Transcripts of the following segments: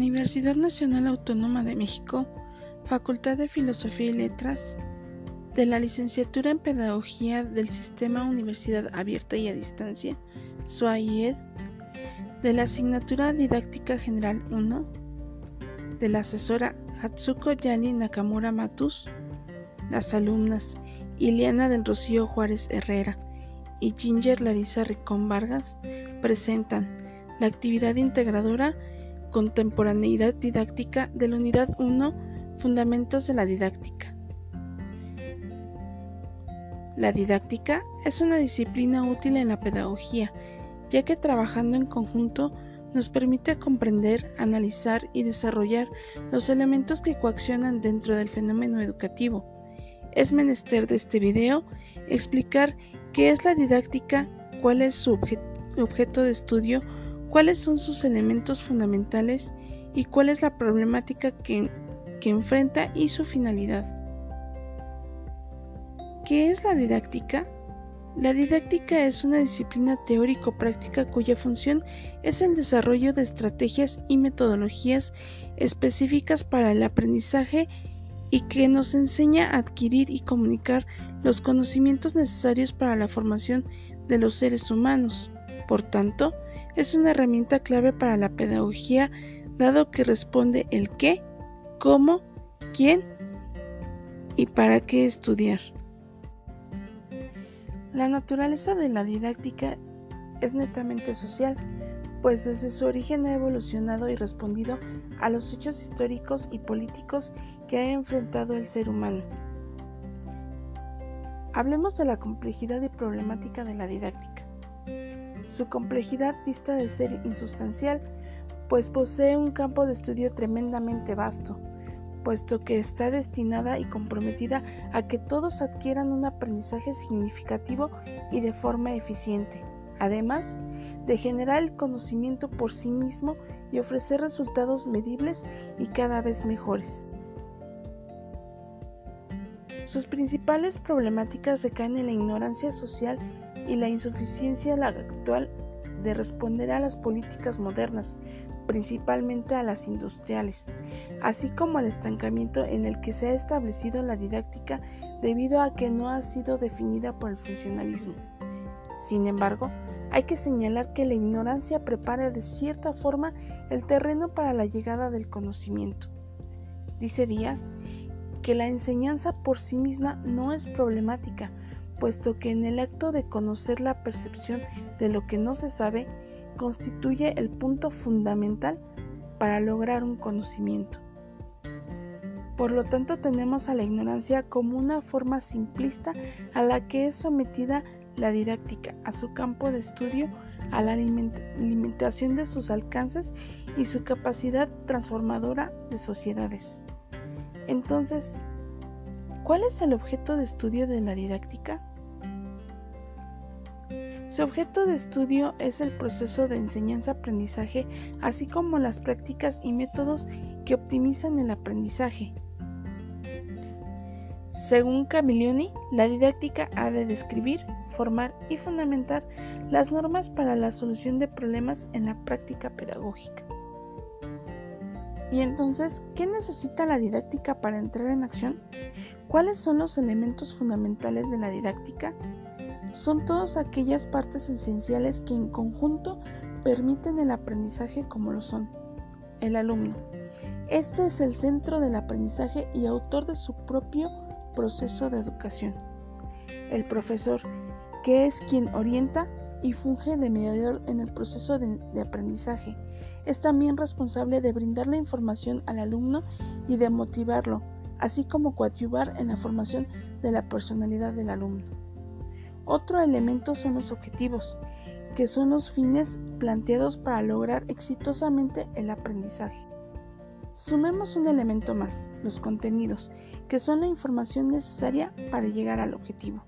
Universidad Nacional Autónoma de México, Facultad de Filosofía y Letras, de la Licenciatura en Pedagogía del Sistema Universidad Abierta y a Distancia, SUAIED, de la Asignatura Didáctica General 1, de la asesora Hatsuko Yani Nakamura Matus, las alumnas Iliana del Rocío Juárez Herrera y Ginger Larisa Ricón Vargas presentan la actividad integradora Contemporaneidad Didáctica de la Unidad 1 Fundamentos de la Didáctica. La didáctica es una disciplina útil en la pedagogía, ya que trabajando en conjunto nos permite comprender, analizar y desarrollar los elementos que coaccionan dentro del fenómeno educativo. Es menester de este video explicar qué es la didáctica, cuál es su objeto de estudio, cuáles son sus elementos fundamentales y cuál es la problemática que, enfrenta y su finalidad. ¿Qué es la didáctica? La didáctica es una disciplina teórico-práctica cuya función es el desarrollo de estrategias y metodologías específicas para el aprendizaje y que nos enseña a adquirir y comunicar los conocimientos necesarios para la formación de los seres humanos. Por tanto, es una herramienta clave para la pedagogía dado que responde el qué, cómo, quién y para qué estudiar. La naturaleza de la didáctica es netamente social, pues desde su origen ha evolucionado y respondido a los hechos históricos y políticos que ha enfrentado el ser humano. Hablemos de la complejidad y problemática de la didáctica. Su complejidad dista de ser insustancial, pues posee un campo de estudio tremendamente vasto, puesto que está destinada y comprometida a que todos adquieran un aprendizaje significativo y de forma eficiente, además de generar el conocimiento por sí mismo y ofrecer resultados medibles y cada vez mejores. Sus principales problemáticas recaen en la ignorancia social y la insuficiencia actual de responder a las políticas modernas, principalmente a las industriales, así como al estancamiento en el que se ha establecido la didáctica debido a que no ha sido definida por el funcionalismo. Sin embargo, hay que señalar que la ignorancia prepara de cierta forma el terreno para la llegada del conocimiento. Dice Díaz que la enseñanza por sí misma no es problemática, puesto que en el acto de conocer la percepción de lo que no se sabe constituye el punto fundamental para lograr un conocimiento. Por lo tanto, tenemos a la ignorancia como una forma simplista a la que es sometida la didáctica, a su campo de estudio, a la limitación de sus alcances y su capacidad transformadora de sociedades. Entonces, ¿cuál es el objeto de estudio de la didáctica? Su objeto de estudio es el proceso de enseñanza-aprendizaje, así como las prácticas y métodos que optimizan el aprendizaje. Según Camilioni, la didáctica ha de describir, formar y fundamentar las normas para la solución de problemas en la práctica pedagógica. Y entonces, ¿qué necesita la didáctica para entrar en acción? ¿Cuáles son los elementos fundamentales de la didáctica? Son todas aquellas partes esenciales que en conjunto permiten el aprendizaje como lo son. El alumno. Este es el centro del aprendizaje y autor de su propio proceso de educación. El profesor, que es quien orienta y funge de mediador en el proceso de, aprendizaje. Es también responsable de brindar la información al alumno y de motivarlo, así como coadyuvar en la formación de la personalidad del alumno. Otro elemento son los objetivos, que son los fines planteados para lograr exitosamente el aprendizaje. Sumemos un elemento más, los contenidos, que son la información necesaria para llegar al objetivo.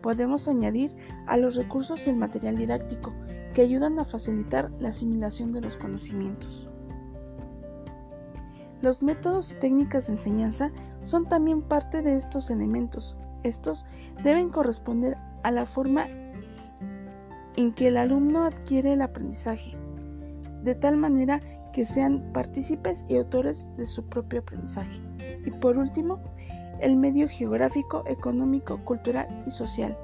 Podemos añadir a los recursos y el material didáctico, que ayudan a facilitar la asimilación de los conocimientos. Los métodos y técnicas de enseñanza son también parte de estos elementos. Estos deben corresponder a la forma en que el alumno adquiere el aprendizaje, de tal manera que sean partícipes y autores de su propio aprendizaje. Y por último, el medio geográfico, económico, cultural y social,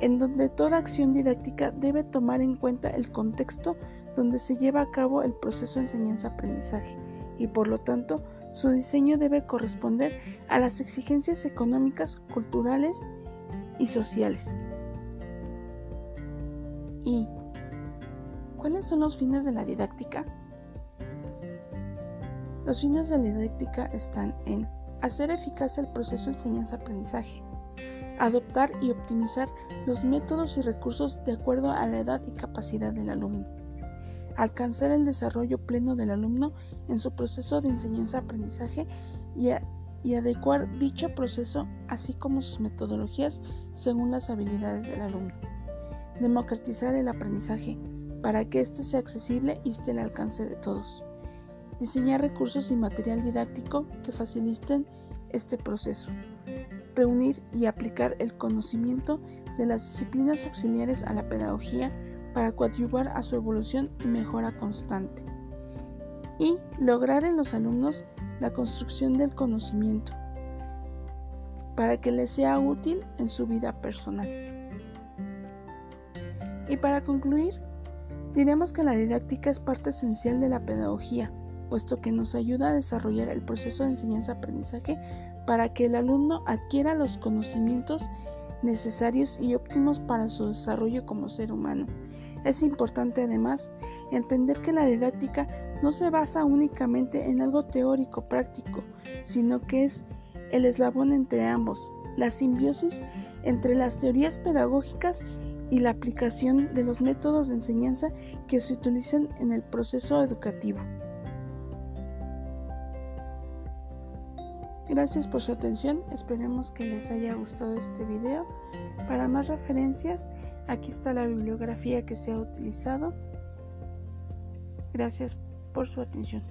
en donde toda acción didáctica debe tomar en cuenta el contexto donde se lleva a cabo el proceso de enseñanza-aprendizaje y por lo tanto su diseño debe corresponder a las exigencias económicas, culturales y sociales. ¿Y cuáles son los fines de la didáctica? Los fines de la didáctica están en hacer eficaz el proceso de enseñanza-aprendizaje, adoptar y optimizar los métodos y recursos de acuerdo a la edad y capacidad del alumno, alcanzar el desarrollo pleno del alumno en su proceso de enseñanza-aprendizaje y, y, adecuar dicho proceso así como sus metodologías según las habilidades del alumno, democratizar el aprendizaje para que éste sea accesible y esté al alcance de todos. Diseñar recursos y material didáctico que faciliten este proceso, reunir y aplicar el conocimiento de las disciplinas auxiliares a la pedagogía para coadyuvar a su evolución y mejora constante, y lograr en los alumnos la construcción del conocimiento para que les sea útil en su vida personal. Y para concluir, diremos que la didáctica es parte esencial de la pedagogía puesto que nos ayuda a desarrollar el proceso de enseñanza-aprendizaje para que el alumno adquiera los conocimientos necesarios y óptimos para su desarrollo como ser humano. Es importante además entender que la didáctica no se basa únicamente en algo teórico práctico, sino que es el eslabón entre ambos, la simbiosis entre las teorías pedagógicas y la aplicación de los métodos de enseñanza que se utilizan en el proceso educativo. Gracias por su atención, esperemos que les haya gustado este video. Para más referencias, aquí está la bibliografía que se ha utilizado. Gracias por su atención.